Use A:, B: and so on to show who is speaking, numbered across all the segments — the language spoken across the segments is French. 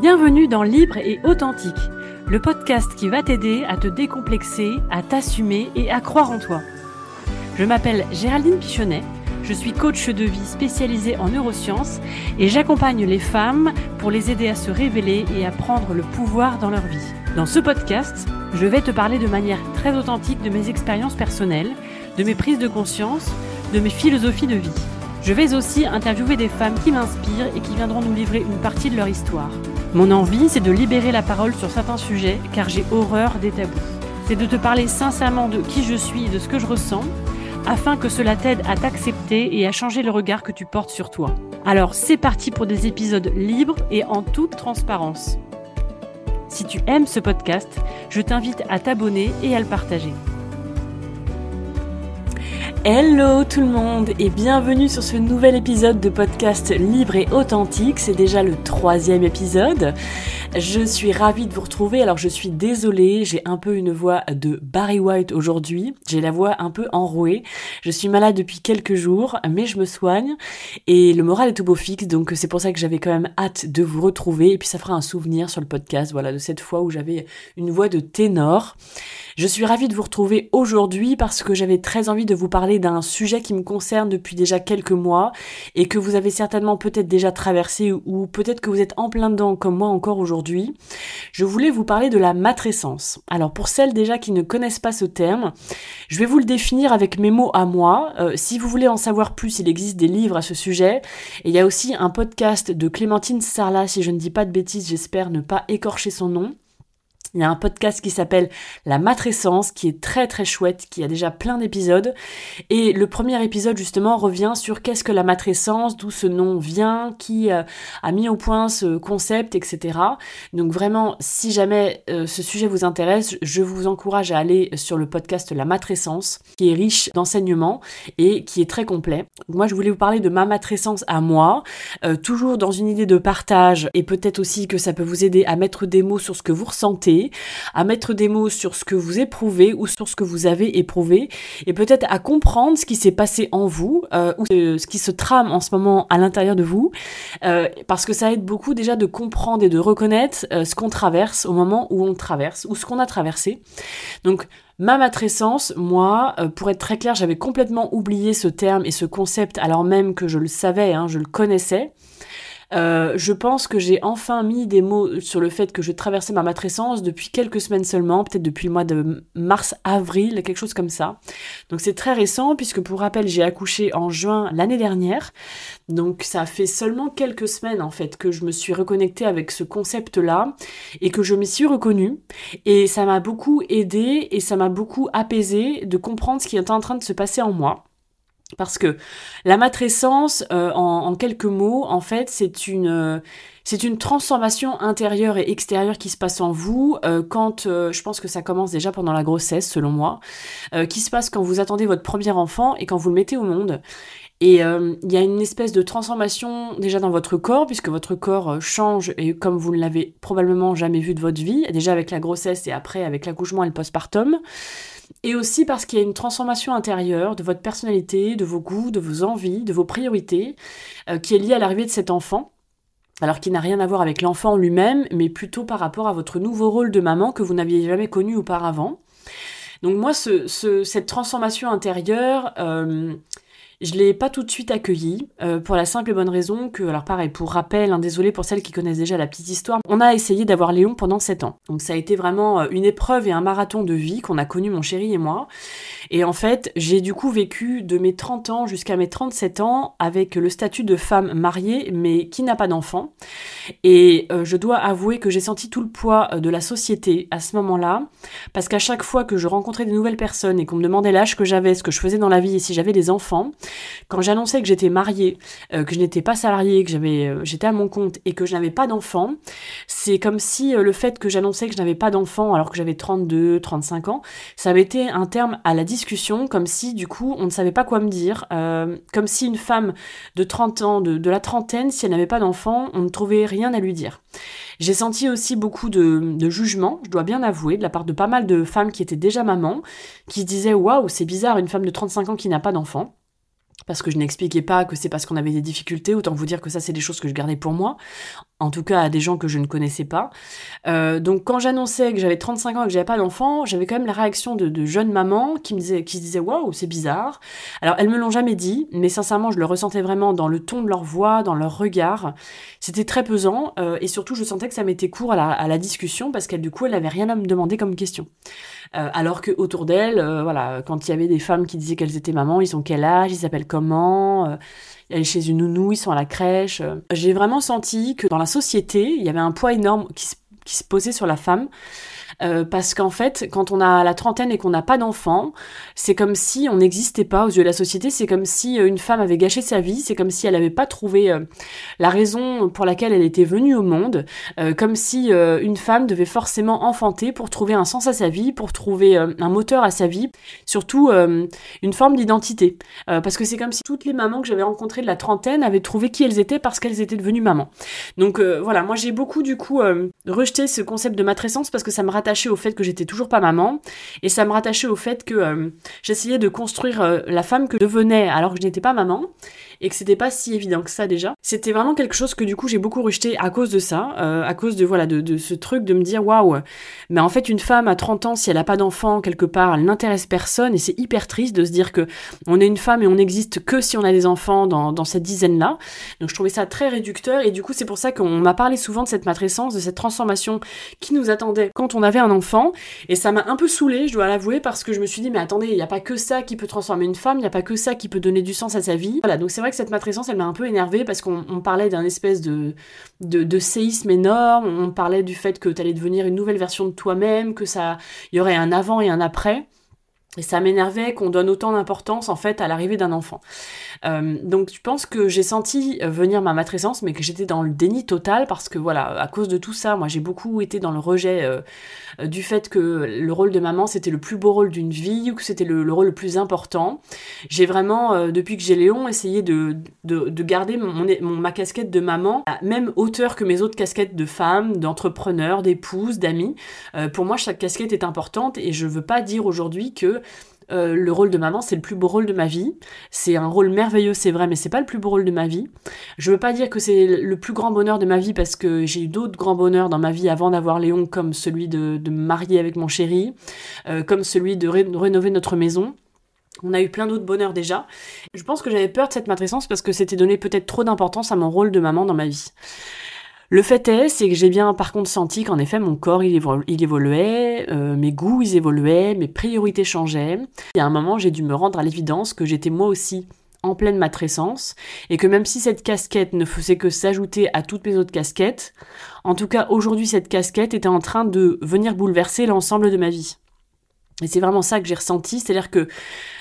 A: Bienvenue dans Libre et Authentique, le podcast qui va t'aider à te décomplexer, à t'assumer et à croire en toi. Je m'appelle Géraldine Pichonnet, je suis coach de vie spécialisée en neurosciences et j'accompagne les femmes pour les aider à se révéler et à prendre le pouvoir dans leur vie. Dans ce podcast, je vais te parler de manière très authentique de mes expériences personnelles, de mes prises de conscience, de mes philosophies de vie. Je vais aussi interviewer des femmes qui m'inspirent et qui viendront nous livrer une partie de leur histoire. Mon envie, c'est de libérer la parole sur certains sujets car j'ai horreur des tabous. C'est de te parler sincèrement de qui je suis et de ce que je ressens afin que cela t'aide à t'accepter et à changer le regard que tu portes sur toi. Alors c'est parti pour des épisodes libres et en toute transparence. Si tu aimes ce podcast, je t'invite à t'abonner et à le partager. Hello tout le monde et bienvenue sur ce nouvel épisode de podcast libre et authentique. C'est déjà le troisième épisode. Je suis ravie de vous retrouver. Alors je suis désolée, j'ai un peu une voix de Barry White aujourd'hui. J'ai la voix un peu enrouée. Je suis malade depuis quelques jours, mais je me soigne et le moral est au beau fixe. Donc c'est pour ça que j'avais quand même hâte de vous retrouver et puis ça fera un souvenir sur le podcast. Voilà de cette fois où j'avais une voix de ténor. Je suis ravie de vous retrouver aujourd'hui parce que j'avais très envie de vous parler d'un sujet qui me concerne depuis déjà quelques mois et que vous avez certainement peut-être déjà traversé ou peut-être que vous êtes en plein dedans comme moi encore aujourd'hui. Je voulais vous parler de la matrescence. Alors pour celles déjà qui ne connaissent pas ce terme, je vais vous le définir avec mes mots à moi. Euh, si vous voulez en savoir plus, il existe des livres à ce sujet et il y a aussi un podcast de Clémentine Sarlat, si je ne dis pas de bêtises, j'espère ne pas écorcher son nom. Il y a un podcast qui s'appelle La Matrescence, qui est très très chouette, qui a déjà plein d'épisodes. Et le premier épisode justement revient sur qu'est-ce que la matrescence, d'où ce nom vient, qui euh, a mis au point ce concept, etc. Donc vraiment, si jamais euh, ce sujet vous intéresse, je vous encourage à aller sur le podcast La Matrescence, qui est riche d'enseignements et qui est très complet. Moi, je voulais vous parler de ma matrescence à moi, euh, toujours dans une idée de partage, et peut-être aussi que ça peut vous aider à mettre des mots sur ce que vous ressentez à mettre des mots sur ce que vous éprouvez ou sur ce que vous avez éprouvé, et peut-être à comprendre ce qui s'est passé en vous, euh, ou ce qui se trame en ce moment à l'intérieur de vous, euh, parce que ça aide beaucoup déjà de comprendre et de reconnaître euh, ce qu'on traverse au moment où on traverse, ou ce qu'on a traversé. Donc, Ma matrescence, moi, pour être très clair, j'avais complètement oublié ce terme et ce concept alors même que je le savais, hein, je le connaissais. Euh, je pense que j'ai enfin mis des mots sur le fait que je traversais ma matrescence depuis quelques semaines seulement, peut-être depuis le mois de mars-avril, quelque chose comme ça. Donc c'est très récent puisque pour rappel j'ai accouché en juin l'année dernière. Donc ça fait seulement quelques semaines en fait que je me suis reconnectée avec ce concept-là et que je m'y suis reconnue. Et ça m'a beaucoup aidé et ça m'a beaucoup apaisé de comprendre ce qui est en train de se passer en moi. Parce que la matrescence, euh, en, quelques mots, en fait, c'est une, euh, c'est une transformation intérieure et extérieure qui se passe en vous euh, quand, je pense que ça commence déjà pendant la grossesse, selon moi, qui se passe quand vous attendez votre premier enfant et quand vous le mettez au monde. Et il y a une espèce de transformation déjà dans votre corps, puisque votre corps change, et comme vous ne l'avez probablement jamais vu de votre vie, déjà avec la grossesse et après avec l'accouchement et le postpartum et aussi parce qu'il y a une transformation intérieure de votre personnalité, de vos goûts, de vos envies, de vos priorités, euh, qui est liée à l'arrivée de cet enfant. Alors qui n'a rien à voir avec l'enfant lui-même, mais plutôt par rapport à votre nouveau rôle de maman que vous n'aviez jamais connu auparavant. Donc moi, cette transformation intérieure, euh, je l'ai pas tout de suite accueilli, euh, pour la simple et bonne raison que, alors pareil, pour rappel, hein, désolé pour celles qui connaissent déjà la petite histoire, on a essayé d'avoir Léon pendant 7 ans. Donc ça a été vraiment euh, une épreuve et un marathon de vie qu'on a connu mon chéri et moi. Et en fait, j'ai du coup vécu de mes 30 ans jusqu'à mes 37 ans avec le statut de femme mariée, mais qui n'a pas d'enfant. Et euh, je dois avouer que j'ai senti tout le poids de la société à ce moment-là, parce qu'à chaque fois que je rencontrais des nouvelles personnes et qu'on me demandait l'âge que j'avais, ce que je faisais dans la vie et si j'avais des enfants, quand j'annonçais que j'étais mariée, euh, que je n'étais pas salariée, que j'avais, euh, j'étais à mon compte et que je n'avais pas d'enfant, c'est comme si euh, le fait que j'annonçais que je n'avais pas d'enfant alors que j'avais 32, 35 ans, ça été un terme à la discussion, comme si du coup on ne savait pas quoi me dire, comme si une femme de 30 ans, de, de la trentaine, si elle n'avait pas d'enfant, on ne trouvait rien à lui dire. J'ai senti aussi beaucoup de, de jugement, je dois bien avouer, de la part de pas mal de femmes qui étaient déjà mamans, qui se disaient waouh, c'est bizarre, une femme de 35 ans qui n'a pas d'enfant. Parce que je n'expliquais pas que c'est parce qu'on avait des difficultés, autant vous dire que ça c'est des choses que je gardais pour moi, en tout cas à des gens que je ne connaissais pas. Euh, donc quand j'annonçais que j'avais 35 ans et que j'avais pas d'enfant, j'avais quand même la réaction de, jeunes mamans qui me disaient, qui se disaient waouh c'est bizarre. Alors elles me l'ont jamais dit, mais sincèrement je le ressentais vraiment dans le ton de leur voix, dans leur regard. C'était très pesant euh, et surtout je sentais que ça mettait court à la, discussion parce qu'elle du coup elle n'avait rien à me demander comme question. Euh, alors que autour d'elle, euh, voilà, quand il y avait des femmes qui disaient qu'elles étaient mamans, ils sont quel âge, ils s'appellent comment, euh, elle est chez une nounou, ils sont à la crèche. J'ai vraiment senti que dans la société, il y avait un poids énorme qui qui se posait sur la femme euh, parce qu'en fait, quand on a la trentaine et qu'on n'a pas d'enfant, c'est comme si on n'existait pas aux yeux de la société, c'est comme si euh, une femme avait gâché sa vie, c'est comme si elle n'avait pas trouvé euh, la raison pour laquelle elle était venue au monde, comme si une femme devait forcément enfanter pour trouver un sens à sa vie, pour trouver un moteur à sa vie, surtout une forme d'identité. parce que c'est comme si toutes les mamans que j'avais rencontrées de la trentaine avaient trouvé qui elles étaient parce qu'elles étaient devenues mamans. Donc voilà, moi j'ai beaucoup du coup rejeté ce concept de matrescence parce que ça me rattache au fait que j'étais toujours pas maman. Et ça me rattachait au fait que euh, j'essayais de construire euh, la femme que devenais alors que je n'étais pas maman et que c'était pas si évident que ça déjà. C'était vraiment quelque chose que du coup j'ai beaucoup rejeté à cause de ça, euh, à cause de voilà de, de, ce truc de me dire waouh, mais en fait une femme à 30 ans si elle a pas d'enfant quelque part, elle n'intéresse personne et c'est hyper triste de se dire que on est une femme et on n'existe que si on a des enfants dans, dans cette dizaine là. Donc je trouvais ça très réducteur et du coup c'est pour ça qu'on m'a parlé souvent de cette matrescence, de cette transformation qui nous attendait quand on avait un enfant et ça m'a un peu saoulée, je dois l'avouer parce que je me suis dit mais attendez, il n'y a pas que ça qui peut transformer une femme, il n'y a pas que ça qui peut donner du sens à sa vie. Voilà, donc c'est vrai cette matrescence, elle m'a un peu énervée parce qu'on parlait d'un espèce de, séisme énorme, on parlait du fait que tu allais devenir une nouvelle version de toi-même, que ça, y aurait un avant et un après. Et ça m'énervait qu'on donne autant d'importance en fait à l'arrivée d'un enfant. Euh, donc je pense que j'ai senti venir ma matrescence, mais que j'étais dans le déni total parce que voilà, à cause de tout ça, moi j'ai beaucoup été dans le rejet euh, du fait que le rôle de maman c'était le plus beau rôle d'une vie ou que c'était le, rôle le plus important. J'ai vraiment, euh, depuis que j'ai Léon, essayé de, de, de garder mon, mon, ma casquette de maman à même hauteur que mes autres casquettes de femme, d'entrepreneur, d'épouse, d'amis. pour moi, chaque casquette est importante et je veux pas dire aujourd'hui que euh, le rôle de maman, c'est le plus beau rôle de ma vie. C'est un rôle merveilleux, c'est vrai, mais c'est pas le plus beau rôle de ma vie. Je veux pas dire que c'est le plus grand bonheur de ma vie parce que j'ai eu d'autres grands bonheurs dans ma vie avant d'avoir Léon, comme celui de, me marier avec mon chéri, euh, comme celui de, rénover notre maison. On a eu plein d'autres bonheurs déjà. Je pense que j'avais peur de cette matrescence parce que c'était donné peut-être trop d'importance à mon rôle de maman dans ma vie. Le fait est, c'est que j'ai bien par contre senti qu'en effet mon corps il, évoluait, euh, mes goûts ils évoluaient, mes priorités changeaient. Et à un moment j'ai dû me rendre à l'évidence que j'étais moi aussi en pleine matrescence et que même si cette casquette ne faisait que s'ajouter à toutes mes autres casquettes, en tout cas aujourd'hui cette casquette était en train de venir bouleverser l'ensemble de ma vie. Et c'est vraiment ça que j'ai ressenti, c'est-à-dire que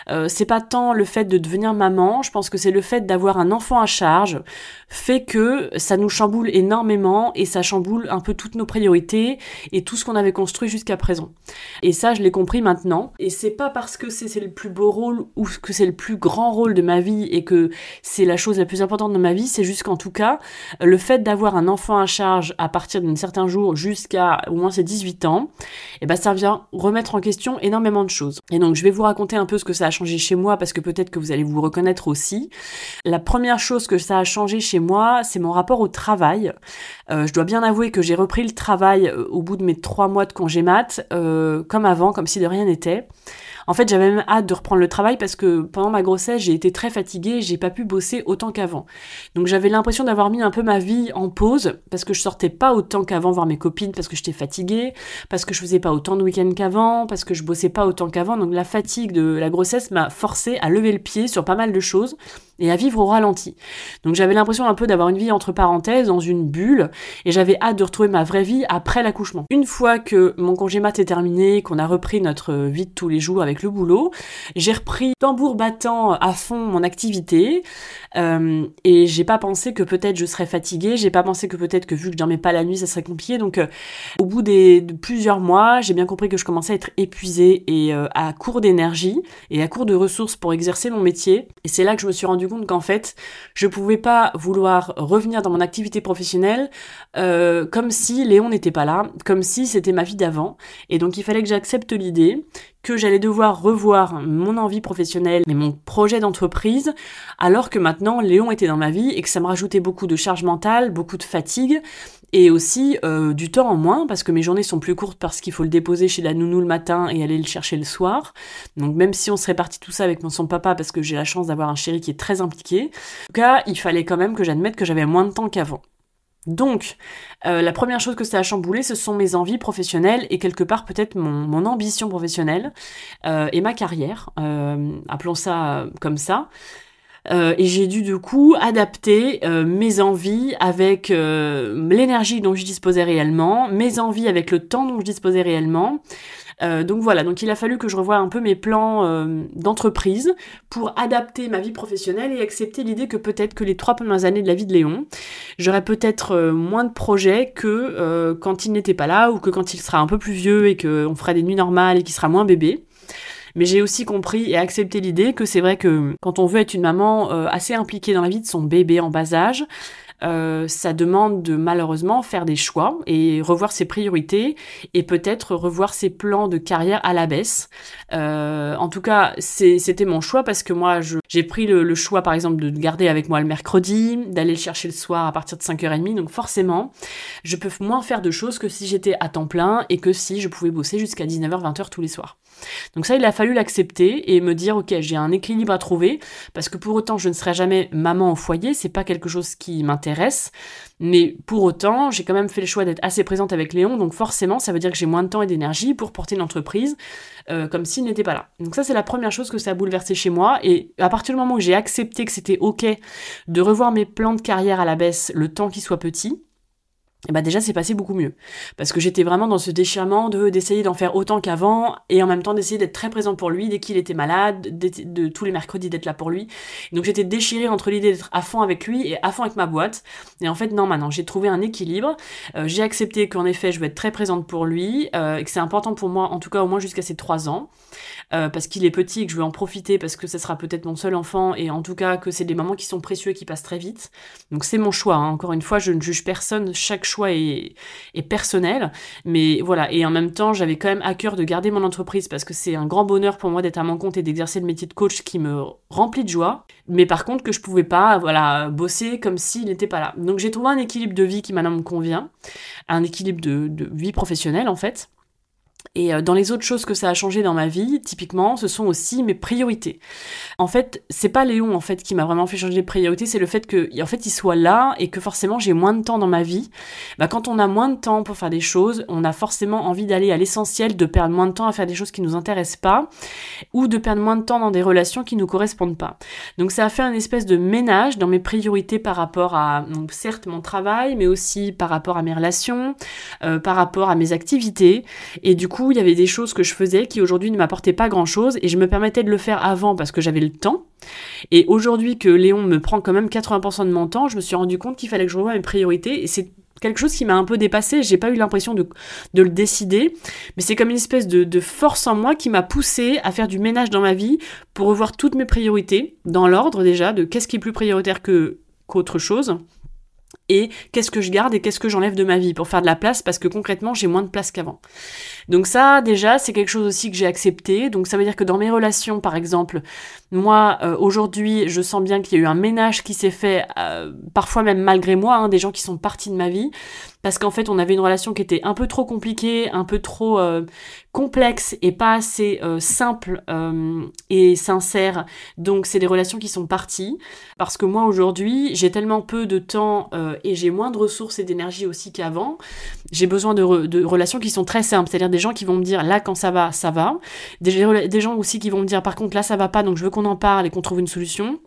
A: euh, c'est pas tant le fait de devenir maman, je pense que c'est le fait d'avoir un enfant à charge fait que ça nous chamboule énormément et ça chamboule un peu toutes nos priorités et tout ce qu'on avait construit jusqu'à présent. Et ça, je l'ai compris maintenant. Et c'est pas parce que c'est le plus beau rôle ou que c'est le plus grand rôle de ma vie et que c'est la chose la plus importante de ma vie, c'est juste qu'en tout cas, le fait d'avoir un enfant à charge à partir d'un certain jour jusqu'à au moins ses 18 ans, et eh ben ça vient remettre en question de choses. Et donc je vais vous raconter un peu ce que ça a changé chez moi parce que peut-être que vous allez vous reconnaître aussi. La première chose que ça a changé chez moi, c'est mon rapport au travail. Euh, je dois bien avouer que j'ai repris le travail euh, au bout de mes trois mois de congé mat, euh, comme avant, comme si de rien n'était. En fait, j'avais même hâte de reprendre le travail parce que pendant ma grossesse, j'ai été très fatiguée, j'ai pas pu bosser autant qu'avant. Donc j'avais l'impression d'avoir mis un peu ma vie en pause parce que je sortais pas autant qu'avant voir mes copines parce que j'étais fatiguée, parce que je faisais pas autant de week-ends qu'avant, parce que je bossais pas autant qu'avant. Donc la fatigue de la grossesse m'a forcé à lever le pied sur pas mal de choses et à vivre au ralenti. Donc j'avais l'impression un peu d'avoir une vie entre parenthèses, dans une bulle, et j'avais hâte de retrouver ma vraie vie après l'accouchement. Une fois que mon congé mat est terminé, qu'on a repris notre vie de tous les jours avec le boulot, j'ai repris tambour battant à fond mon activité, euh, et j'ai pas pensé que peut-être je serais fatiguée, j'ai pas pensé que peut-être que vu que je dormais pas la nuit, ça serait compliqué. Donc euh, au bout de plusieurs mois, j'ai bien compris que je commençais à être épuisée et euh, à court d'énergie et à court de ressources pour exercer mon métier. Et c'est là que je me suis rendu qu'en fait, je pouvais pas vouloir revenir dans mon activité professionnelle euh, comme si Léon n'était pas là, comme si c'était ma vie d'avant. Et donc il fallait que j'accepte l'idée que j'allais devoir revoir mon envie professionnelle et mon projet d'entreprise, alors que maintenant Léon était dans ma vie et que ça me rajoutait beaucoup de charge mentale, beaucoup de fatigue et aussi euh, du temps en moins parce que mes journées sont plus courtes parce qu'il faut le déposer chez la nounou le matin et aller le chercher le soir. Donc même si on se répartit tout ça avec mon son papa parce que j'ai la chance d'avoir un chéri qui est très impliqué, en tout cas il fallait quand même que j'admette que j'avais moins de temps qu'avant. Donc, euh, la première chose que ça a chamboulé, ce sont mes envies professionnelles et quelque part peut-être mon, ambition professionnelle euh, et ma carrière, appelons ça comme ça. Et j'ai dû du coup adapter mes envies avec l'énergie dont je disposais réellement, mes envies avec le temps dont je disposais réellement, euh, donc voilà, donc il a fallu que je revoie un peu mes plans euh, d'entreprise pour adapter ma vie professionnelle et accepter l'idée que peut-être que les trois premières années de la vie de Léon, j'aurais peut-être euh, moins de projets que quand il n'était pas là ou que quand il sera un peu plus vieux et qu'on fera des nuits normales et qu'il sera moins bébé. Mais j'ai aussi compris et accepté l'idée que c'est vrai que quand on veut être une maman assez impliquée dans la vie de son bébé en bas âge, euh, ça demande de malheureusement faire des choix et revoir ses priorités et peut-être revoir ses plans de carrière à la baisse. Euh, en tout cas, c'était mon choix parce que moi, j'ai pris le, choix, par exemple, de garder avec moi le mercredi, d'aller le chercher le soir à partir de 5h30. Donc forcément, je peux moins faire de choses que si j'étais à temps plein et que si je pouvais bosser jusqu'à 19h, 20h tous les soirs. Donc ça, il a fallu l'accepter et me dire, ok, j'ai un équilibre à trouver parce que pour autant, je ne serai jamais maman au foyer. C'est pas quelque chose qui m'intéresse mais pour autant, j'ai quand même fait le choix d'être assez présente avec Léon, donc forcément, ça veut dire que j'ai moins de temps et d'énergie pour porter une entreprise euh, comme s'il n'était pas là. Donc ça, c'est la première chose que ça a bouleversé chez moi. Et à partir du moment où j'ai accepté que c'était ok de revoir mes plans de carrière à la baisse, le temps qui soit petit, et bah déjà c'est passé beaucoup mieux. Parce que j'étais vraiment dans ce déchirement de d'essayer d'en faire autant qu'avant et en même temps d'essayer d'être très présente pour lui dès qu'il était malade de, tous les mercredis d'être là pour lui. Donc j'étais déchirée entre l'idée d'être à fond avec lui et à fond avec ma boîte. Et en fait non maintenant j'ai trouvé un équilibre. Euh, j'ai accepté qu'en effet je vais être très présente pour lui euh, et que c'est important pour moi en tout cas au moins jusqu'à ses trois ans euh, parce qu'il est petit et que je veux en profiter parce que ça sera peut-être mon seul enfant et en tout cas que c'est des moments qui sont précieux et qui passent très vite. Donc c'est mon choix hein. encore une fois je ne juge personne. Chaque choix est, personnel. Mais voilà, et en même temps, j'avais quand même à cœur de garder mon entreprise parce que c'est un grand bonheur pour moi d'être à mon compte et d'exercer le métier de coach qui me remplit de joie. Mais par contre, que je pouvais pas, voilà, bosser comme s'il n'était pas là. Donc j'ai trouvé un équilibre de vie qui maintenant me convient, un équilibre de vie professionnelle en fait. Et euh, dans les autres choses que ça a changé dans ma vie, typiquement, ce sont aussi mes priorités. En fait, c'est pas Léon en fait qui m'a vraiment fait changer de priorité, c'est le fait que en fait il soit là et que forcément j'ai moins de temps dans ma vie. Bah, quand on a moins de temps pour faire des choses, on a forcément envie d'aller à l'essentiel, de perdre moins de temps à faire des choses qui nous intéressent pas, ou de perdre moins de temps dans des relations qui nous correspondent pas. Donc ça a fait un espèce de ménage dans mes priorités par rapport à donc certes mon travail, mais aussi par rapport à mes relations, euh, par rapport à mes activités, et du coup il y avait des choses que je faisais qui aujourd'hui ne m'apportaient pas grand-chose et je me permettais de le faire avant parce que j'avais le temps. Et aujourd'hui que Léon me prend quand même 80% de mon temps, je me suis rendu compte qu'il fallait que je revoie mes priorités et c'est quelque chose qui m'a un peu dépassé, j'ai pas eu l'impression de, le décider, mais c'est comme une espèce de, de, force en moi qui m'a poussé à faire du ménage dans ma vie pour revoir toutes mes priorités, dans l'ordre déjà, de qu'est-ce qui est plus prioritaire que qu'autre chose, et qu'est-ce que je garde et qu'est-ce que j'enlève de ma vie pour faire de la place parce que concrètement j'ai moins de place qu'avant. Donc ça déjà c'est quelque chose aussi que j'ai accepté. Donc ça veut dire que dans mes relations par exemple, moi euh, aujourd'hui je sens bien qu'il y a eu un ménage qui s'est fait euh, parfois même malgré moi, hein, des gens qui sont partis de ma vie parce qu'en fait on avait une relation qui était un peu trop compliquée, un peu trop euh, complexe et pas assez simple et sincère. Donc c'est des relations qui sont parties parce que moi aujourd'hui j'ai tellement peu de temps et j'ai moins de ressources et d'énergie aussi qu'avant. J'ai besoin de, relations qui sont très simples, c'est-à-dire des gens qui vont me dire là quand ça va, ça va. Des, des gens aussi qui vont me dire par contre là ça va pas donc je veux qu'on en parle et qu'on trouve une solution.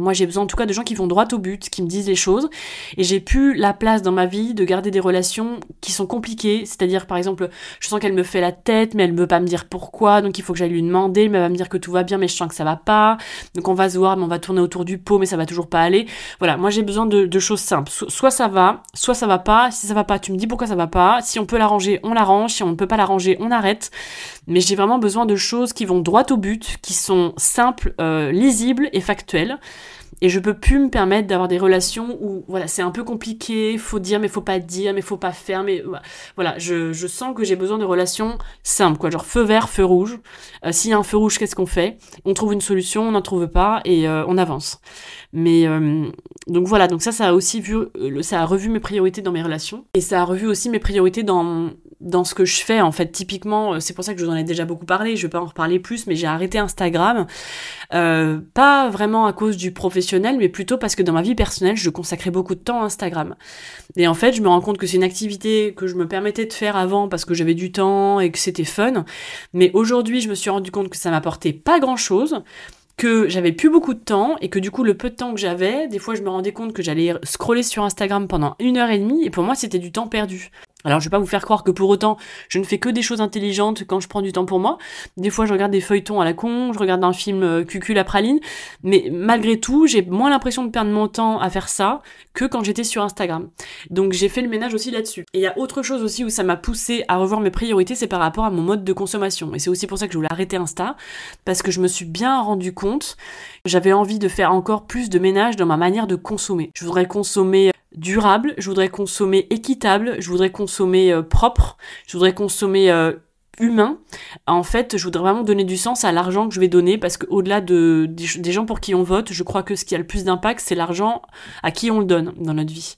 A: Moi, j'ai besoin en tout cas de gens qui vont droit au but, qui me disent les choses. Et j'ai plus la place dans ma vie de garder des relations qui sont compliquées. C'est-à-dire, par exemple, je sens qu'elle me fait la tête, mais elle ne veut pas me dire pourquoi. Donc, il faut que j'aille lui demander. Mais elle va me dire que tout va bien, mais je sens que ça va pas. Donc, on va se voir, mais on va tourner autour du pot, mais ça va toujours pas aller. Voilà, moi, j'ai besoin de, choses simples. soit ça va, soit ça va pas. Si ça va pas, tu me dis pourquoi ça va pas. Si on peut l'arranger, on l'arrange. Si on ne peut pas l'arranger, on arrête. Mais j'ai vraiment besoin de choses qui vont droit au but, qui sont simples, euh, lisibles et factuelles. Et je peux plus me permettre d'avoir des relations où voilà c'est un peu compliqué, faut dire mais faut pas dire, mais faut pas faire, mais voilà je, je sens que j'ai besoin de relations simples quoi, genre feu vert, feu rouge. Euh, s'il y a un feu rouge, qu'est-ce qu'on fait? On trouve une solution, on n'en trouve pas et euh, on avance. Mais euh, donc voilà, donc ça ça a aussi vu, ça a revu mes priorités dans mes relations et ça a revu aussi mes priorités dans dans ce que je fais en fait typiquement c'est pour ça que je vous en ai déjà beaucoup parlé je vais pas en reparler plus mais j'ai arrêté Instagram euh, pas vraiment à cause du professionnel, mais plutôt parce que dans ma vie personnelle, je consacrais beaucoup de temps à Instagram. Et en fait, je me rends compte que c'est une activité que je me permettais de faire avant parce que j'avais du temps et que c'était fun. Mais aujourd'hui, je me suis rendu compte que ça m'apportait pas grand chose que j'avais plus beaucoup de temps et que du coup le peu de temps que j'avais, des fois je me rendais compte que j'allais scroller sur Instagram pendant une heure et demie et pour moi c'était du temps perdu. Alors je vais pas vous faire croire que pour autant je ne fais que des choses intelligentes quand je prends du temps pour moi. Des fois je regarde des feuilletons à la con, je regarde un film euh, cucul à praline, mais malgré tout j'ai moins l'impression de perdre mon temps à faire ça que quand j'étais sur Instagram. Donc j'ai fait le ménage aussi là-dessus. Et il y a autre chose aussi où ça m'a poussé à revoir mes priorités, c'est par rapport à mon mode de consommation. Et c'est aussi pour ça que je voulais arrêter Insta, parce que je me suis bien rendu compte j'avais envie de faire encore plus de ménage dans ma manière de consommer. Je voudrais consommer durable, je voudrais consommer équitable, je voudrais consommer euh, propre, je voudrais consommer euh, humain. En fait, je voudrais vraiment donner du sens à l'argent que je vais donner parce que au-delà de, des, gens pour qui on vote, je crois que ce qui a le plus d'impact, c'est l'argent à qui on le donne dans notre vie.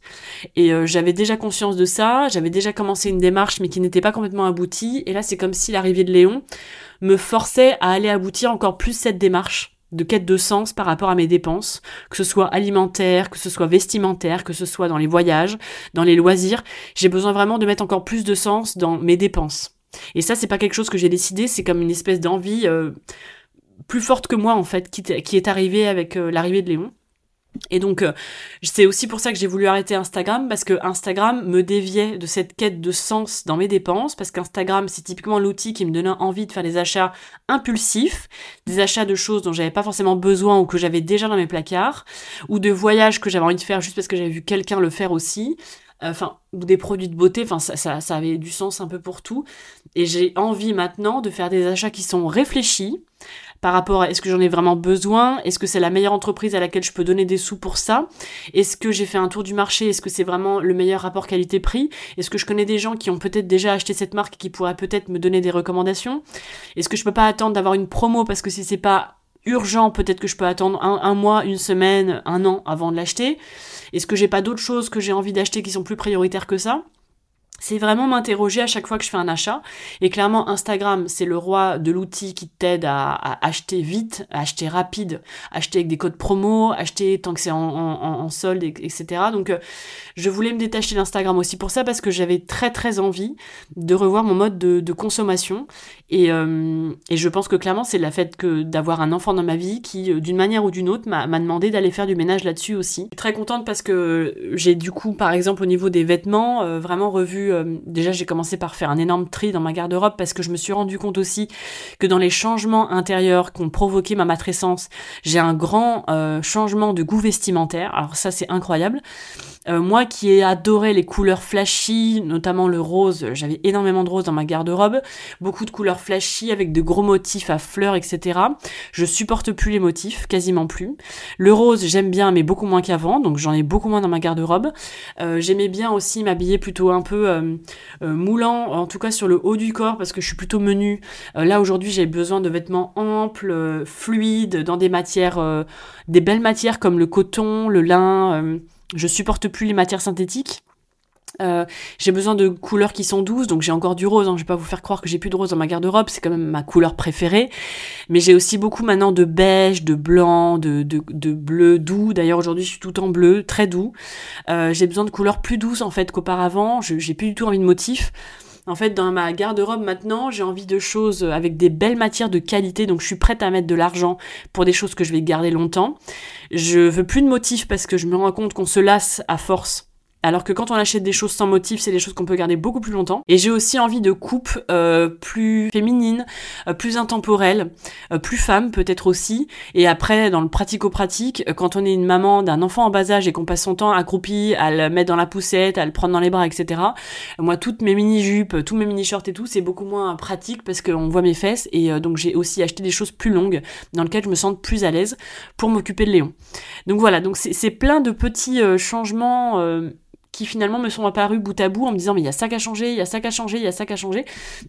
A: Et euh, j'avais déjà conscience de ça, j'avais déjà commencé une démarche mais qui n'était pas complètement aboutie. Et là, c'est comme si l'arrivée de Léon me forçait à aller aboutir encore plus cette démarche de quête de sens par rapport à mes dépenses, que ce soit alimentaire, que ce soit vestimentaire, que ce soit dans les voyages, dans les loisirs. J'ai besoin vraiment de mettre encore plus de sens dans mes dépenses. Et ça, c'est pas quelque chose que j'ai décidé, c'est comme une espèce d'envie euh, plus forte que moi en fait, qui, qui est arrivée avec euh, l'arrivée de Léon. Et donc, euh, c'est aussi pour ça que j'ai voulu arrêter Instagram, parce que Instagram me déviait de cette quête de sens dans mes dépenses, parce qu'Instagram, c'est typiquement l'outil qui me donnait envie de faire des achats impulsifs, des achats de choses dont j'avais pas forcément besoin ou que j'avais déjà dans mes placards, ou de voyages que j'avais envie de faire juste parce que j'avais vu quelqu'un le faire aussi, enfin, ou des produits de beauté, enfin, ça avait du sens un peu pour tout. Et j'ai envie maintenant de faire des achats qui sont réfléchis, par rapport à est-ce que j'en ai vraiment besoin? Est-ce que c'est la meilleure entreprise à laquelle je peux donner des sous pour ça? Est-ce que j'ai fait un tour du marché? Est-ce que c'est vraiment le meilleur rapport qualité-prix? Est-ce que je connais des gens qui ont peut-être déjà acheté cette marque et qui pourraient peut-être me donner des recommandations? Est-ce que je peux pas attendre d'avoir une promo parce que si c'est pas urgent, peut-être que je peux attendre un, un, mois, une semaine, un an avant de l'acheter? Est-ce que j'ai pas d'autres choses que j'ai envie d'acheter qui sont plus prioritaires que ça? C'est vraiment m'interroger à chaque fois que je fais un achat. Et clairement, Instagram, c'est le roi de l'outil qui t'aide à, acheter vite, à acheter rapide, acheter avec des codes promo, acheter tant que c'est en, solde, etc. Donc, euh, je voulais me détacher d'Instagram aussi pour ça parce que j'avais très très envie de revoir mon mode de, consommation. Et, euh, et, je pense que clairement, c'est la fait que d'avoir un enfant dans ma vie qui, euh, d'une manière ou d'une autre, m'a demandé d'aller faire du ménage là-dessus aussi. Très contente parce que j'ai du coup, par exemple, au niveau des vêtements, vraiment revu euh, déjà j'ai commencé par faire un énorme tri dans ma garde-robe parce que je me suis rendu compte aussi que dans les changements intérieurs qu'ont provoqué ma matrescence, j'ai un grand euh, changement de goût vestimentaire. Alors ça c'est incroyable. Euh, moi qui ai adoré les couleurs flashy, notamment le rose, j'avais énormément de rose dans ma garde-robe, beaucoup de couleurs flashy avec de gros motifs à fleurs, etc. Je supporte plus les motifs, quasiment plus. Le rose, j'aime bien, mais beaucoup moins qu'avant, donc j'en ai beaucoup moins dans ma garde-robe. Euh, j'aimais bien aussi m'habiller plutôt un peu euh, moulant, en tout cas sur le haut du corps, parce que je suis plutôt menu. là aujourd'hui, j'ai besoin de vêtements amples, fluides, dans des matières, des belles matières comme le coton, le lin. Je supporte plus les matières synthétiques. Euh, j'ai besoin de couleurs qui sont douces, donc j'ai encore du rose. Hein. Je vais pas vous faire croire que j'ai plus de rose dans ma garde-robe, c'est quand même ma couleur préférée. Mais j'ai aussi beaucoup maintenant de beige, de blanc, de, de, bleu doux. D'ailleurs aujourd'hui je suis tout en bleu, très doux. Euh, j'ai besoin de couleurs plus douces en fait qu'auparavant. J'ai plus du tout envie de motifs. En fait, dans ma garde-robe maintenant, j'ai envie de choses avec des belles matières de qualité, donc je suis prête à mettre de l'argent pour des choses que je vais garder longtemps. Je veux plus de motifs parce que je me rends compte qu'on se lasse à force alors que quand on achète des choses sans motif, c'est des choses qu'on peut garder beaucoup plus longtemps. Et j'ai aussi envie de coupes euh, plus féminines, euh, plus intemporelles, euh, plus femmes peut-être aussi. Et après, dans le pratico-pratique, quand on est une maman d'un enfant en bas âge et qu'on passe son temps accroupi à le mettre dans la poussette, à le prendre dans les bras, etc. Moi, toutes mes mini-jupes, tous mes mini-shorts et tout, c'est beaucoup moins pratique parce qu'on voit mes fesses. Et donc j'ai aussi acheté des choses plus longues dans lesquelles je me sens plus à l'aise pour m'occuper de Léon. Donc voilà, donc c'est plein de petits changements qui finalement me sont apparus bout à bout en me disant mais il y a ça qu'à changer, il y a ça qu'à changer, il y a ça qu'à changer.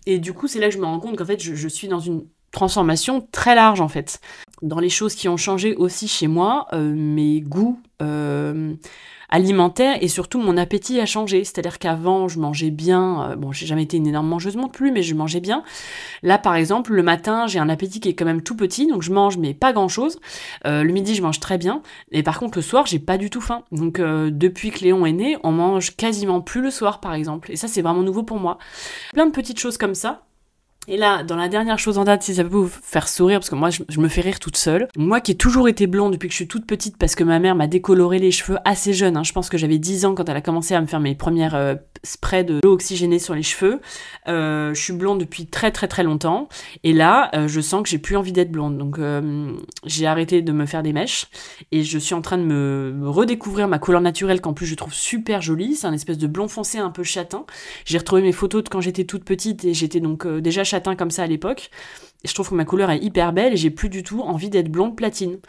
A: Et du coup, c'est là que je me rends compte qu'en fait, je, suis dans une transformation très large en fait. Dans les choses qui ont changé aussi chez moi, euh, mes goûts, euh, alimentaire et surtout mon appétit a changé. C'est-à-dire qu'avant, je mangeais bien. Euh, bon, j'ai jamais été une énorme mangeuse non plus, mais je mangeais bien. Là, par exemple, le matin, j'ai un appétit qui est quand même tout petit, donc je mange, mais pas grand-chose. Euh, le midi, je mange très bien. Et par contre, le soir, j'ai pas du tout faim. Donc, euh, depuis que Léon est né, on mange quasiment plus le soir, par exemple. Et ça, c'est vraiment nouveau pour moi. Plein de petites choses comme ça. Et là, dans la dernière chose en date, si ça peut vous faire sourire, parce que moi, je, me fais rire toute seule. Moi qui ai toujours été blonde depuis que je suis toute petite, parce que ma mère m'a décoloré les cheveux assez jeune. Hein. Je pense que j'avais 10 ans quand elle a commencé à me faire mes premières euh, sprays de l'eau oxygénée sur les cheveux. Euh, je suis blonde depuis très très très longtemps. Et là, euh, je sens que j'ai plus envie d'être blonde. Donc, j'ai arrêté de me faire des mèches. Et je suis en train de me, redécouvrir ma couleur naturelle, qu'en plus je trouve super jolie. C'est un espèce de blond foncé un peu châtain. J'ai retrouvé mes photos de quand j'étais toute petite et j'étais donc déjà châtain comme ça à l'époque. Et je trouve que ma couleur est hyper belle et j'ai plus du tout envie d'être blonde platine.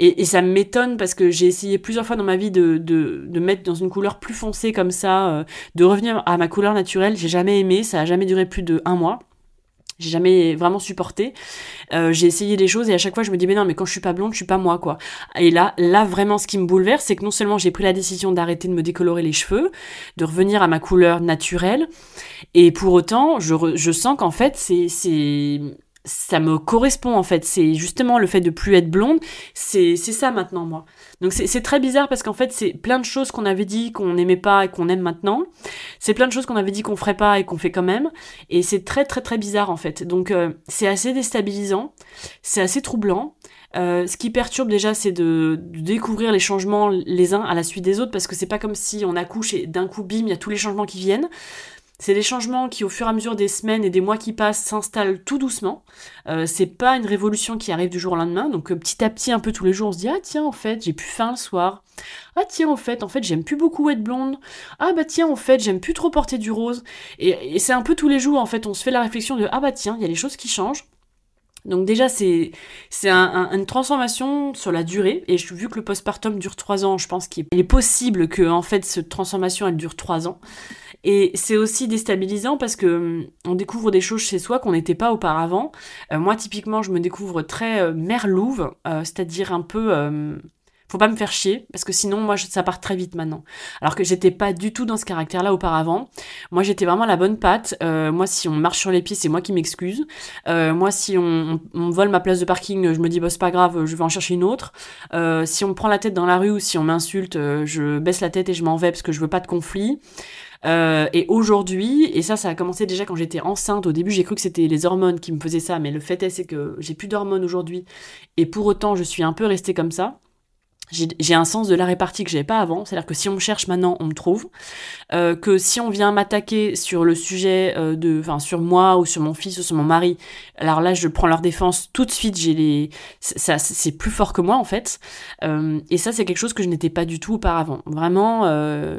A: Et, ça m'étonne parce que j'ai essayé plusieurs fois dans ma vie de, de, mettre dans une couleur plus foncée comme ça, euh, de revenir à ma couleur naturelle. J'ai jamais aimé, ça a jamais duré plus de un mois. J'ai jamais vraiment supporté. Euh, j'ai essayé des choses et à chaque fois je me dis mais non mais quand je suis pas blonde je suis pas moi quoi. Et là là vraiment ce qui me bouleverse c'est que non seulement j'ai pris la décision d'arrêter de me décolorer les cheveux, de revenir à ma couleur naturelle et pour autant je, je sens qu'en fait c'est c'est ça me correspond en fait. C'est justement le fait de plus être blonde, c'est ça maintenant moi. Donc c'est très bizarre parce qu'en fait c'est plein de choses qu'on avait dit qu'on n'aimait pas et qu'on aime maintenant. C'est plein de choses qu'on avait dit qu'on ferait pas et qu'on fait quand même. Et c'est très très très bizarre en fait. Donc euh, c'est assez déstabilisant, c'est assez troublant. Euh, ce qui perturbe déjà, c'est de, de, découvrir les changements les uns à la suite des autres, parce que c'est pas comme si on accouche et d'un coup, bim, il y a tous les changements qui viennent. C'est des changements qui, au fur et à mesure des semaines et des mois qui passent, s'installent tout doucement. Euh, c'est pas une révolution qui arrive du jour au lendemain. Donc euh, petit à petit, un peu tous les jours, on se dit ah tiens en fait j'ai plus faim le soir. Ah tiens en fait, en fait j'aime plus beaucoup être blonde. Ah bah tiens en fait j'aime plus trop porter du rose. Et, c'est un peu tous les jours en fait on se fait la réflexion de ah bah tiens il y a les choses qui changent. Donc déjà, c'est c'est une transformation sur la durée. Et vu que le postpartum dure trois ans, je pense qu'il est possible que en fait cette transformation elle dure trois ans. Et c'est aussi déstabilisant parce que hum, on découvre des choses chez soi qu'on n'était pas auparavant. Euh, moi, typiquement, je me découvre très euh, merlouve, euh, c'est-à-dire un peu faut pas me faire chier parce que sinon moi ça part très vite maintenant. Alors que j'étais pas du tout dans ce caractère-là auparavant. Moi j'étais vraiment la bonne patte. moi si on marche sur les pieds c'est moi qui m'excuse. moi si on, on, vole ma place de parking je me dis bah c'est pas grave je vais en chercher une autre. si on me prend la tête dans la rue ou si on m'insulte je baisse la tête et je m'en vais parce que je veux pas de conflit. Euh, et aujourd'hui, et ça, ça a commencé déjà quand j'étais enceinte. Au début, j'ai cru que c'était les hormones qui me faisaient ça, mais le fait est, c'est que j'ai plus d'hormones aujourd'hui. Et pour autant, je suis un peu restée comme ça j'ai un sens de la répartie que j'avais pas avant, c'est-à-dire que si on me cherche maintenant, on me trouve. Euh, que si on vient m'attaquer sur le sujet euh, de, enfin sur moi ou sur mon fils ou sur mon mari, alors là je prends leur défense tout de suite. J'ai les, ça c'est plus fort que moi en fait. Euh, et ça c'est quelque chose que je n'étais pas du tout auparavant. Vraiment,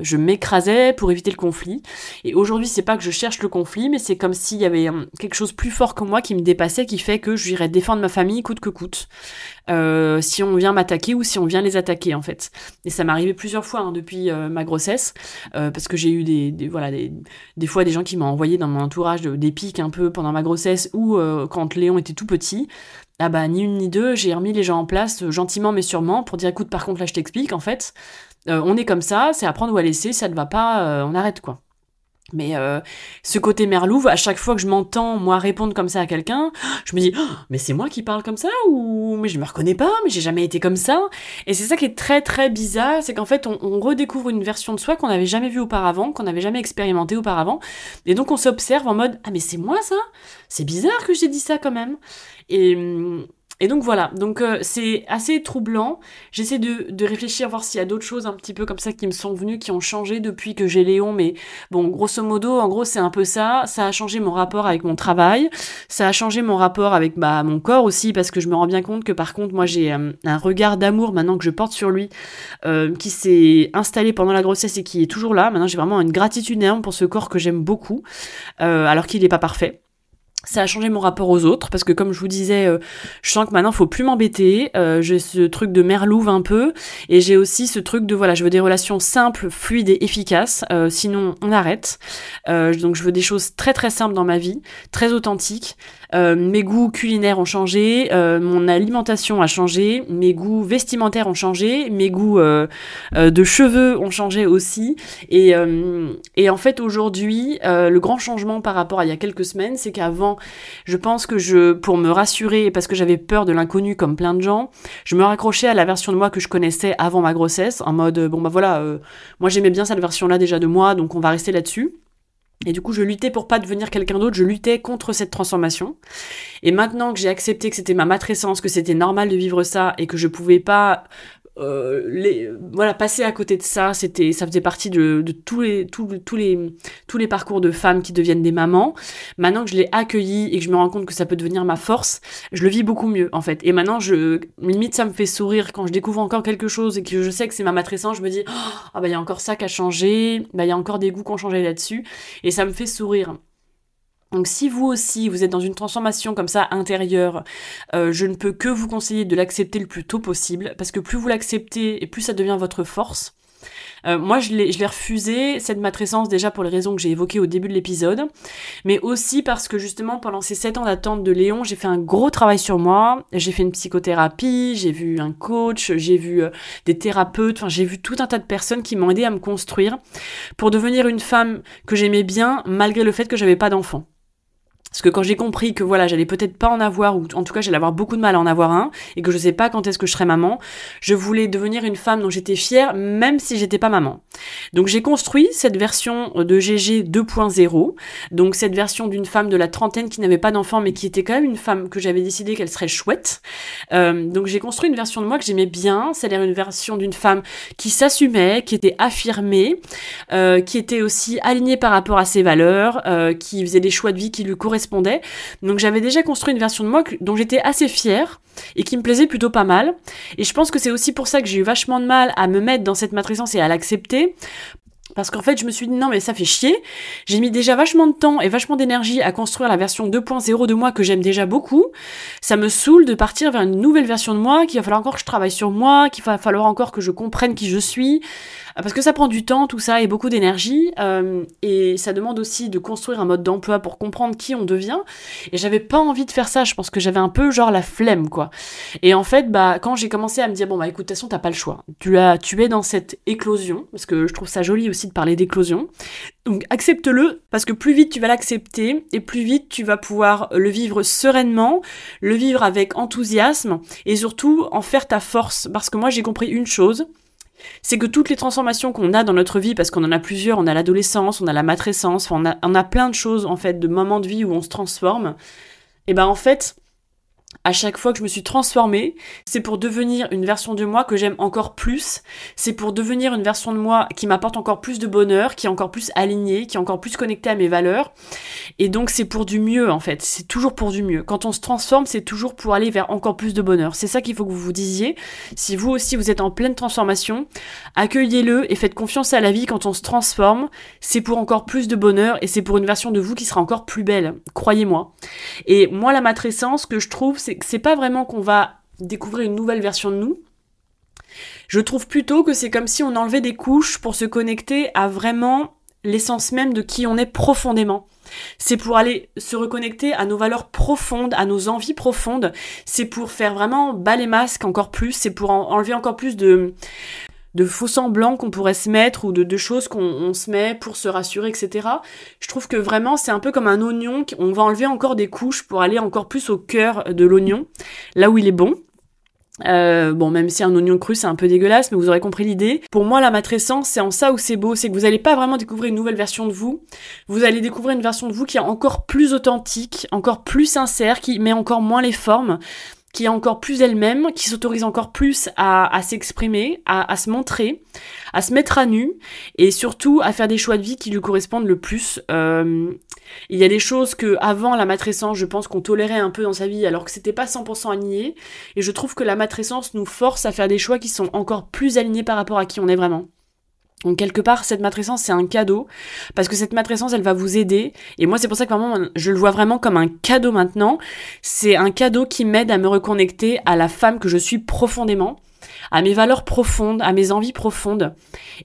A: je m'écrasais pour éviter le conflit. Et aujourd'hui c'est pas que je cherche le conflit, mais c'est comme s'il y avait quelque chose plus fort que moi qui me dépassait, qui fait que j'irais défendre ma famille coûte que coûte. Si on vient m'attaquer ou si on vient les attaquer en fait. Et ça m'est arrivé plusieurs fois hein, depuis euh, ma grossesse, euh, parce que j'ai eu des, voilà des, des, fois des gens qui m'ont envoyé dans mon entourage des pics un peu pendant ma grossesse ou quand Léon était tout petit. Ah bah ni une ni deux, j'ai remis les gens en place gentiment mais sûrement pour dire écoute par contre là je t'explique en fait, on est comme ça, c'est à prendre ou à laisser, ça ne va pas, on arrête quoi. Mais euh, ce côté merlouve, à chaque fois que je m'entends moi répondre comme ça à quelqu'un, je me dis oh, mais c'est moi qui parle comme ça ou mais je me reconnais pas, mais j'ai jamais été comme ça. Et c'est ça qui est très très bizarre, c'est qu'en fait on, redécouvre une version de soi qu'on n'avait jamais vue auparavant, qu'on n'avait jamais expérimenté auparavant, et donc on s'observe en mode ah mais c'est moi ça, c'est bizarre que j'ai dit ça quand même. Et hum, Et donc voilà, donc euh, c'est assez troublant. J'essaie de, de réfléchir, voir s'il y a d'autres choses un petit peu comme ça qui me sont venues, qui ont changé depuis que j'ai Léon. Mais bon, grosso modo, en gros, c'est un peu ça. Ça a changé mon rapport avec mon travail. Ça a changé mon rapport avec bah, mon corps aussi, parce que je me rends bien compte que par contre, moi, j'ai euh, un regard d'amour maintenant que je porte sur lui, euh, qui s'est installé pendant la grossesse et qui est toujours là. Maintenant, j'ai vraiment une gratitude énorme pour ce corps que j'aime beaucoup, alors qu'il n'est pas parfait ça a changé mon rapport aux autres parce que comme je vous disais, euh, je sens que maintenant faut plus m'embêter. Euh, j'ai ce truc de merlouve un peu et j'ai aussi ce truc de voilà, je veux des relations simples, fluides et efficaces. Euh, sinon, on arrête. donc je veux des choses très très simples dans ma vie, très authentiques. Euh, mes goûts culinaires ont changé, euh, mon alimentation a changé, mes goûts vestimentaires ont changé, mes goûts euh, de cheveux ont changé aussi. Et, et en fait, aujourd'hui, le grand changement par rapport à il y a quelques semaines, c'est qu'avant, je pense que je, pour me rassurer, parce que j'avais peur de l'inconnu comme plein de gens, je me raccrochais à la version de moi que je connaissais avant ma grossesse, en mode, bon bah voilà, moi j'aimais bien cette version-là déjà de moi, donc on va rester là-dessus. Et du coup, je luttais pour pas devenir quelqu'un d'autre, je luttais contre cette transformation. Et maintenant que j'ai accepté que c'était ma matrescence, que c'était normal de vivre ça et que je pouvais pas euh, voilà, passer à côté de ça, c'était, ça faisait partie de, tous les, tous, tous les, tous les parcours de femmes qui deviennent des mamans. Maintenant que je l'ai accueilli et que je me rends compte que ça peut devenir ma force, je le vis beaucoup mieux, en fait. Et maintenant, je, limite, ça me fait sourire quand je découvre encore quelque chose et que je sais que c'est ma matrescence, je me dis, oh, ah bah, il y a encore ça qui a changé, bah, il y a encore des goûts qui ont changé là-dessus. Et ça me fait sourire. Donc si vous aussi, vous êtes dans une transformation comme ça intérieure, euh, je ne peux que vous conseiller de l'accepter le plus tôt possible, parce que plus vous l'acceptez et plus ça devient votre force. Euh, moi, je l'ai refusé, cette matrescence, déjà pour les raisons que j'ai évoquées au début de l'épisode, mais aussi parce que justement, pendant ces 7 ans d'attente de Léon, j'ai fait un gros travail sur moi. J'ai fait une psychothérapie, j'ai vu un coach, j'ai vu euh, des thérapeutes, enfin, j'ai vu tout un tas de personnes qui m'ont aidé à me construire pour devenir une femme que j'aimais bien, malgré le fait que j'avais pas d'enfant. Parce que quand j'ai compris que voilà, j'allais peut-être pas en avoir, ou en tout cas j'allais avoir beaucoup de mal à en avoir un, et que je sais pas quand est-ce que je serai maman, je voulais devenir une femme dont j'étais fière, même si j'étais pas maman. Donc j'ai construit cette version de GG 2.0, donc cette version d'une femme de la trentaine qui n'avait pas d'enfant, mais qui était quand même une femme que j'avais décidé qu'elle serait chouette. Euh, donc j'ai construit une version de moi que j'aimais bien, c'est-à-dire une version d'une femme qui s'assumait, qui était affirmée, euh, qui était aussi alignée par rapport à ses valeurs, euh, qui faisait des choix de vie qui lui correspondaient donc j'avais déjà construit une version de moi dont j'étais assez fière et qui me plaisait plutôt pas mal. Et je pense que c'est aussi pour ça que j'ai eu vachement de mal à me mettre dans cette matrescence et à l'accepter. Parce qu'en fait, je me suis dit non, mais ça fait chier. J'ai mis déjà vachement de temps et vachement d'énergie à construire la version 2.0 de moi que j'aime déjà beaucoup. Ça me saoule de partir vers une nouvelle version de moi, qu'il va falloir encore que je travaille sur moi, qu'il va falloir encore que je comprenne qui je suis. Ah, parce que ça prend du temps, tout ça, et beaucoup d'énergie, euh, et ça demande aussi de construire un mode d'emploi pour comprendre qui on devient. Et j'avais pas envie de faire ça, je pense que j'avais un peu genre la flemme, quoi. Et en fait, bah, quand j'ai commencé à me dire, bon, bah écoute, de toute façon, t'as pas le choix. Tu, as, tu es dans cette éclosion, parce que je trouve ça joli aussi parler d'éclosion. Donc accepte-le, parce que plus vite tu vas l'accepter, et plus vite tu vas pouvoir le vivre sereinement, le vivre avec enthousiasme, et surtout en faire ta force. Parce que moi j'ai compris une chose, c'est que toutes les transformations qu'on a dans notre vie, parce qu'on en a plusieurs, on a l'adolescence, on a la matrescence, on a, on a plein de choses en fait, de moments de vie où on se transforme, et ben en fait, à chaque fois que je me suis transformée, c'est pour devenir une version de moi que j'aime encore plus. C'est pour devenir une version de moi qui m'apporte encore plus de bonheur, qui est encore plus alignée, qui est encore plus connectée à mes valeurs. Et donc c'est pour du mieux en fait. C'est toujours pour du mieux. Quand on se transforme, c'est toujours pour aller vers encore plus de bonheur. C'est ça qu'il faut que vous vous disiez. Si vous aussi vous êtes en pleine transformation, accueillez-le et faites confiance à la vie quand on se transforme. C'est pour encore plus de bonheur et c'est pour une version de vous qui sera encore plus belle. Croyez-moi. Et moi la matrescence que je trouve c'est que c'est pas vraiment qu'on va découvrir une nouvelle version de nous. Je trouve plutôt que c'est comme si on enlevait des couches pour se connecter à vraiment l'essence même de qui on est profondément. C'est pour aller se reconnecter à nos valeurs profondes, à nos envies profondes. C'est pour faire vraiment bas les masques encore plus. C'est pour enlever encore plus de, de faux semblants qu'on pourrait se mettre ou de, choses qu'on se met pour se rassurer, etc. Je trouve que vraiment c'est un peu comme un oignon, on va enlever encore des couches pour aller encore plus au cœur de l'oignon, là où il est bon. Euh, bon, même si un oignon cru c'est un peu dégueulasse, mais vous aurez compris l'idée. Pour moi, la matrescence, c'est en ça où c'est beau, c'est que vous n'allez pas vraiment découvrir une nouvelle version de vous. Vous allez découvrir une version de vous qui est encore plus authentique, encore plus sincère, qui met encore moins les formes, qui est encore plus elle-même, qui s'autorise encore plus à, s'exprimer, à, se montrer, à se mettre à nu et surtout à faire des choix de vie qui lui correspondent le plus. Euh, il y a des choses que avant la matrescence, je pense qu'on tolérait un peu dans sa vie alors que c'était pas 100% aligné et je trouve que la matrescence nous force à faire des choix qui sont encore plus alignés par rapport à qui on est vraiment. Donc quelque part, cette matrescence, c'est un cadeau, parce que cette matrescence, elle va vous aider. Et moi, c'est pour ça que vraiment, je le vois vraiment comme un cadeau maintenant. C'est un cadeau qui m'aide à me reconnecter à la femme que je suis profondément, à mes valeurs profondes, à mes envies profondes.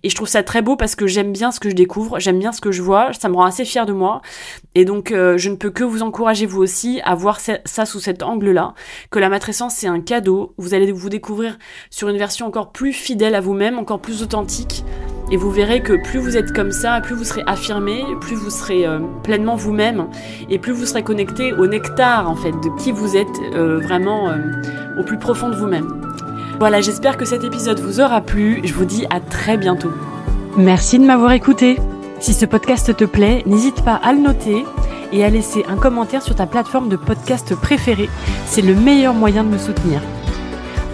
A: Et je trouve ça très beau parce que j'aime bien ce que je découvre, j'aime bien ce que je vois, ça me rend assez fière de moi. Et donc, euh, je ne peux que vous encourager vous aussi à voir ça sous cet angle-là, que la matrescence, c'est un cadeau. Vous allez vous découvrir sur une version encore plus fidèle à vous-même, encore plus authentique et vous verrez que plus vous êtes comme ça, plus vous serez affirmé, plus vous serez euh, pleinement vous-même, et plus vous serez connecté au nectar en fait de qui vous êtes euh, vraiment au plus profond de vous-même. Voilà, j'espère que cet épisode vous aura plu. Je vous dis à très bientôt. Merci de m'avoir écouté. Si ce podcast te plaît, n'hésite pas à le noter et à laisser un commentaire sur ta plateforme de podcast préférée. C'est le meilleur moyen de me soutenir.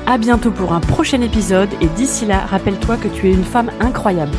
A: À bientôt pour un prochain épisode et d'ici là, rappelle-toi que tu es une femme incroyable.